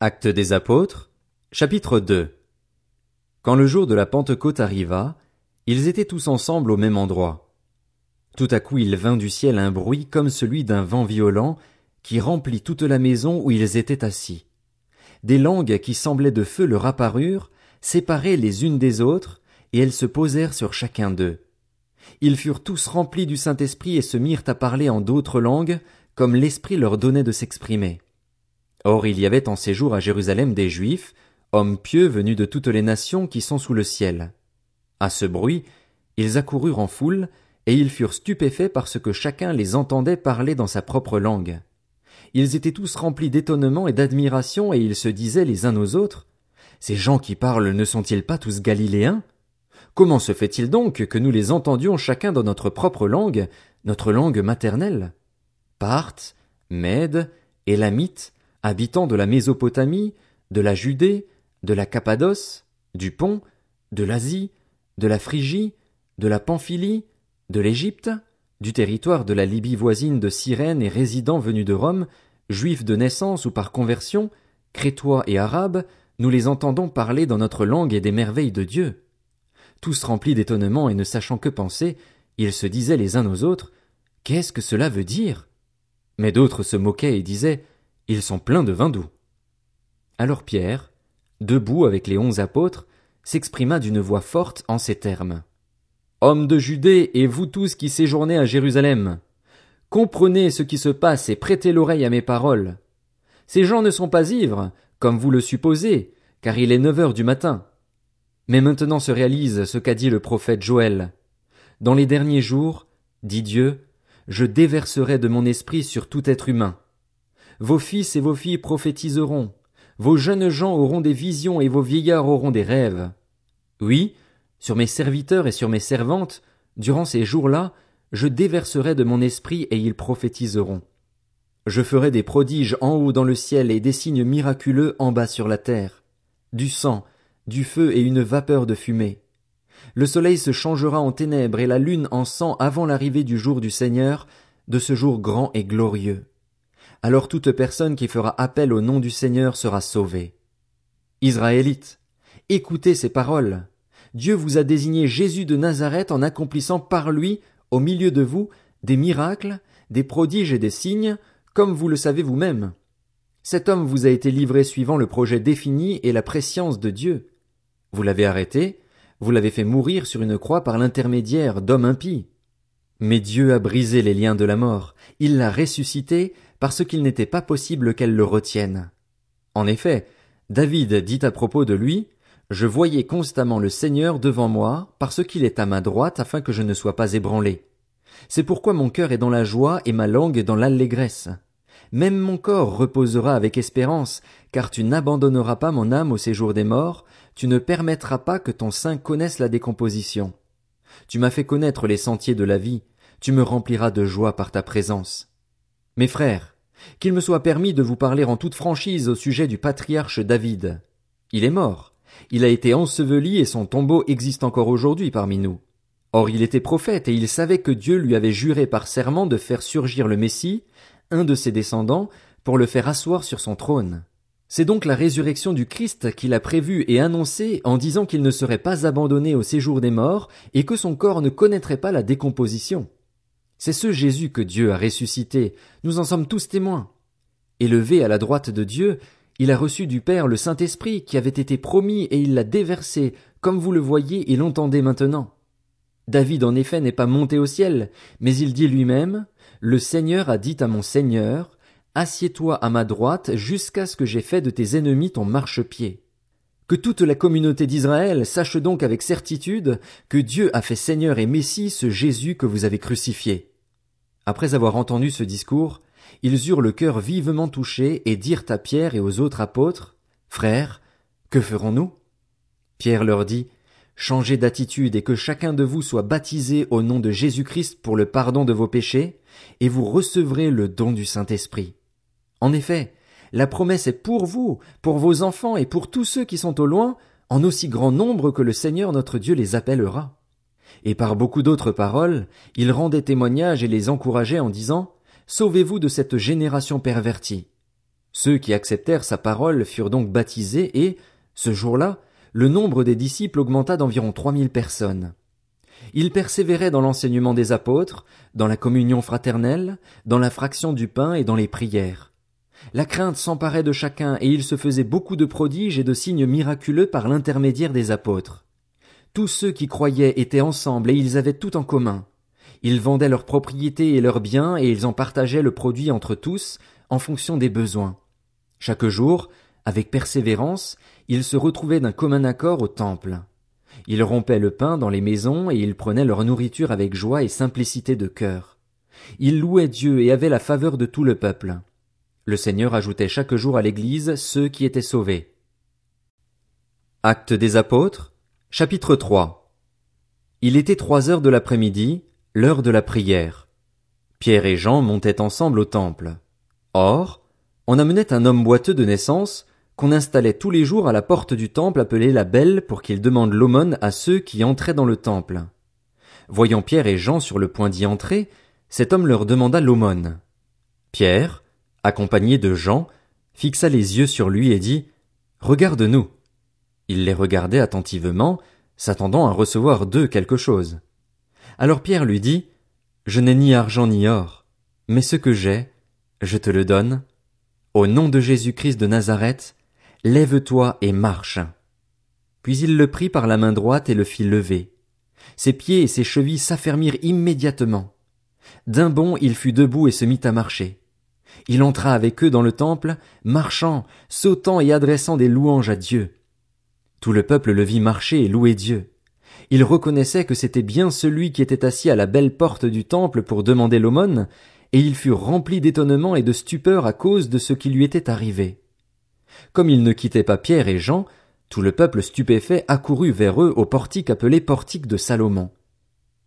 Actes des apôtres, chapitre 2 Quand le jour de la Pentecôte arriva, ils étaient tous ensemble au même endroit. Tout à coup il vint du ciel un bruit comme celui d'un vent violent qui remplit toute la maison où ils étaient assis. Des langues qui semblaient de feu leur apparurent, séparées les unes des autres, et elles se posèrent sur chacun d'eux. Ils furent tous remplis du Saint-Esprit et se mirent à parler en d'autres langues, comme l'Esprit leur donnait de s'exprimer. Or il y avait en séjour à Jérusalem des Juifs, hommes pieux venus de toutes les nations qui sont sous le ciel. À ce bruit, ils accoururent en foule, et ils furent stupéfaits parce que chacun les entendait parler dans sa propre langue. Ils étaient tous remplis d'étonnement et d'admiration, et ils se disaient les uns aux autres. Ces gens qui parlent ne sont-ils pas tous galiléens? Comment se fait-il donc que nous les entendions chacun dans notre propre langue, notre langue maternelle? Parthes, Mèdes, habitants de la Mésopotamie, de la Judée, de la Cappadoce, du Pont, de l'Asie, de la Phrygie, de la Pamphylie, de l'Égypte, du territoire de la Libye voisine de Cyrène et résidents venus de Rome, juifs de naissance ou par conversion, crétois et arabes, nous les entendons parler dans notre langue et des merveilles de Dieu. Tous remplis d'étonnement et ne sachant que penser, ils se disaient les uns aux autres, Qu'est-ce que cela veut dire? Mais d'autres se moquaient et disaient, Ils sont pleins de vin doux. Alors Pierre, debout avec les onze apôtres, s'exprima d'une voix forte en ces termes. Hommes de Judée et vous tous qui séjournez à Jérusalem, comprenez ce qui se passe et prêtez l'oreille à mes paroles. Ces gens ne sont pas ivres, comme vous le supposez, car il est neuf heures du matin. Mais maintenant se réalise ce qu'a dit le prophète Joël. Dans les derniers jours, dit Dieu, je déverserai de mon esprit sur tout être humain. Vos fils et vos filles prophétiseront, vos jeunes gens auront des visions et vos vieillards auront des rêves. Oui, sur mes serviteurs et sur mes servantes, durant ces jours-là, je déverserai de mon esprit et ils prophétiseront. Je ferai des prodiges en haut dans le ciel et des signes miraculeux en bas sur la terre. Du sang, du feu et une vapeur de fumée. Le soleil se changera en ténèbres et la lune en sang avant l'arrivée du jour du Seigneur, de ce jour grand et glorieux. Alors toute personne qui fera appel au nom du Seigneur sera sauvée. Israélites, écoutez ces paroles. Dieu vous a désigné Jésus de Nazareth en accomplissant par lui, au milieu de vous, des miracles, des prodiges et des signes, comme vous le savez vous-même. Cet homme vous a été livré suivant le projet défini et la prescience de Dieu. Vous l'avez arrêté, vous l'avez fait mourir sur une croix par l'intermédiaire d'hommes impies. Mais Dieu a brisé les liens de la mort, il l'a ressuscité parce qu'il n'était pas possible qu'elle le retienne. En effet, David dit à propos de lui, je voyais constamment le Seigneur devant moi, parce qu'il est à ma droite afin que je ne sois pas ébranlé. C'est pourquoi mon cœur est dans la joie et ma langue dans l'allégresse. Même mon corps reposera avec espérance, car tu n'abandonneras pas mon âme au séjour des morts, tu ne permettras pas que ton sein connaisse la décomposition. Tu m'as fait connaître les sentiers de la vie, tu me rempliras de joie par ta présence. Mes frères, qu'il me soit permis de vous parler en toute franchise au sujet du patriarche David. Il est mort, il a été enseveli et son tombeau existe encore aujourd'hui parmi nous. Or il était prophète et il savait que Dieu lui avait juré par serment de faire surgir le Messie, un de ses descendants, pour le faire asseoir sur son trône. C'est donc la résurrection du Christ qu'il a prévue et annoncée en disant qu'il ne serait pas abandonné au séjour des morts et que son corps ne connaîtrait pas la décomposition. C'est ce Jésus que Dieu a ressuscité, nous en sommes tous témoins. Élevé à la droite de Dieu, il a reçu du Père le Saint-Esprit qui avait été promis et il l'a déversé, comme vous le voyez et l'entendez maintenant. David en effet n'est pas monté au ciel, mais il dit lui-même, Le Seigneur a dit à mon Seigneur, Assieds-toi à ma droite jusqu'à ce que j'ai fait de tes ennemis ton marchepied. Que toute la communauté d'Israël sache donc avec certitude que Dieu a fait Seigneur et Messie ce Jésus que vous avez crucifié. Après avoir entendu ce discours, ils eurent le cœur vivement touché et dirent à Pierre et aux autres apôtres, Frères, que ferons-nous? Pierre leur dit, Changez d'attitude et que chacun de vous soit baptisé au nom de Jésus-Christ pour le pardon de vos péchés, et vous recevrez le don du Saint-Esprit. En effet, la promesse est pour vous, pour vos enfants et pour tous ceux qui sont au loin, en aussi grand nombre que le Seigneur notre Dieu les appellera. Et par beaucoup d'autres paroles, il rendait témoignage et les encourageait en disant, Sauvez-vous de cette génération pervertie. Ceux qui acceptèrent sa parole furent donc baptisés et, ce jour-là, le nombre des disciples augmenta d'environ trois mille personnes. Ils persévéraient dans l'enseignement des apôtres, dans la communion fraternelle, dans la fraction du pain et dans les prières. La crainte s'emparait de chacun et il se faisait beaucoup de prodiges et de signes miraculeux par l'intermédiaire des apôtres. Tous ceux qui croyaient étaient ensemble et ils avaient tout en commun. Ils vendaient leurs propriétés et leurs biens et ils en partageaient le produit entre tous, en fonction des besoins. Chaque jour, avec persévérance, ils se retrouvaient d'un commun accord au temple. Ils rompaient le pain dans les maisons et ils prenaient leur nourriture avec joie et simplicité de cœur. Ils louaient Dieu et avaient la faveur de tout le peuple. Le Seigneur ajoutait chaque jour à l'Église ceux qui étaient sauvés. Actes des apôtres, chapitre 3 Il était trois heures de l'après-midi, l'heure de la prière. Pierre et Jean montaient ensemble au temple. Or, on amenait un homme boiteux de naissance, qu'on installait tous les jours à la porte du temple appelée la Belle pour qu'il demande l'aumône à ceux qui entraient dans le temple. Voyant Pierre et Jean sur le point d'y entrer, cet homme leur demanda l'aumône. Pierre, accompagné de Jean, fixa les yeux sur lui et dit, Regarde-nous. Il les regardait attentivement, s'attendant à recevoir d'eux quelque chose. Alors Pierre lui dit, Je n'ai ni argent ni or, mais ce que j'ai, je te le donne. Au nom de Jésus-Christ de Nazareth, Lève-toi et marche. Puis il le prit par la main droite et le fit lever. Ses pieds et ses chevilles s'affermirent immédiatement. D'un bond il fut debout et se mit à marcher. Il entra avec eux dans le temple, marchant, sautant et adressant des louanges à Dieu. Tout le peuple le vit marcher et louer Dieu. Il reconnaissait que c'était bien celui qui était assis à la belle porte du temple pour demander l'aumône, et il fut rempli d'étonnement et de stupeur à cause de ce qui lui était arrivé. Comme ils ne quittaient pas Pierre et Jean, tout le peuple stupéfait accourut vers eux au portique appelé portique de Salomon.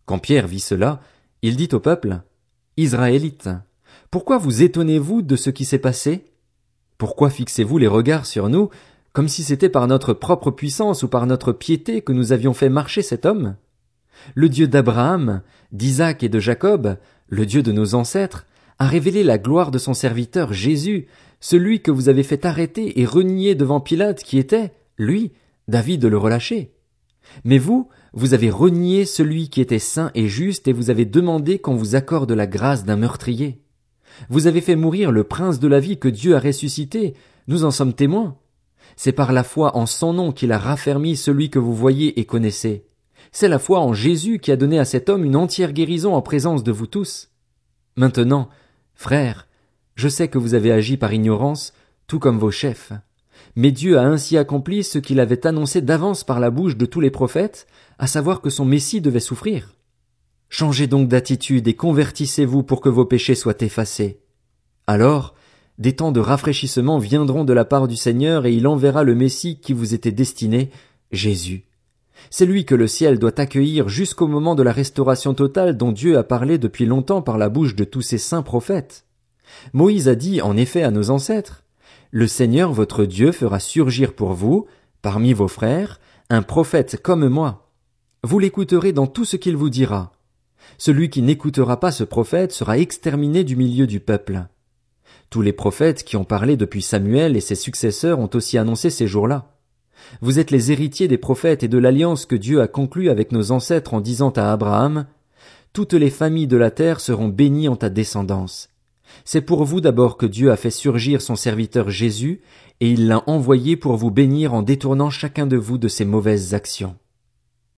Quand Pierre vit cela, il dit au peuple, Israélites, pourquoi vous étonnez-vous de ce qui s'est passé? Pourquoi fixez-vous les regards sur nous, comme si c'était par notre propre puissance ou par notre piété que nous avions fait marcher cet homme? Le Dieu d'Abraham, d'Isaac et de Jacob, le Dieu de nos ancêtres, a révélé la gloire de son serviteur Jésus, celui que vous avez fait arrêter et renier devant Pilate qui était, lui, David de le relâcher. Mais vous, vous avez renié celui qui était saint et juste et vous avez demandé qu'on vous accorde la grâce d'un meurtrier. Vous avez fait mourir le prince de la vie que Dieu a ressuscité, nous en sommes témoins. C'est par la foi en son nom qu'il a raffermi celui que vous voyez et connaissez. C'est la foi en Jésus qui a donné à cet homme une entière guérison en présence de vous tous. Maintenant, frères, je sais que vous avez agi par ignorance, tout comme vos chefs. Mais Dieu a ainsi accompli ce qu'il avait annoncé d'avance par la bouche de tous les prophètes, à savoir que son Messie devait souffrir. Changez donc d'attitude et convertissez-vous pour que vos péchés soient effacés. Alors, des temps de rafraîchissement viendront de la part du Seigneur et il enverra le Messie qui vous était destiné, Jésus. C'est lui que le ciel doit accueillir jusqu'au moment de la restauration totale dont Dieu a parlé depuis longtemps par la bouche de tous ses saints prophètes. Moïse a dit en effet à nos ancêtres, Le Seigneur votre Dieu fera surgir pour vous, parmi vos frères, un prophète comme moi. Vous l'écouterez dans tout ce qu'il vous dira. Celui qui n'écoutera pas ce prophète sera exterminé du milieu du peuple. Tous les prophètes qui ont parlé depuis Samuel et ses successeurs ont aussi annoncé ces jours-là. Vous êtes les héritiers des prophètes et de l'alliance que Dieu a conclue avec nos ancêtres en disant à Abraham, Toutes les familles de la terre seront bénies en ta descendance. C'est pour vous d'abord que Dieu a fait surgir son serviteur Jésus, et il l'a envoyé pour vous bénir en détournant chacun de vous de ses mauvaises actions.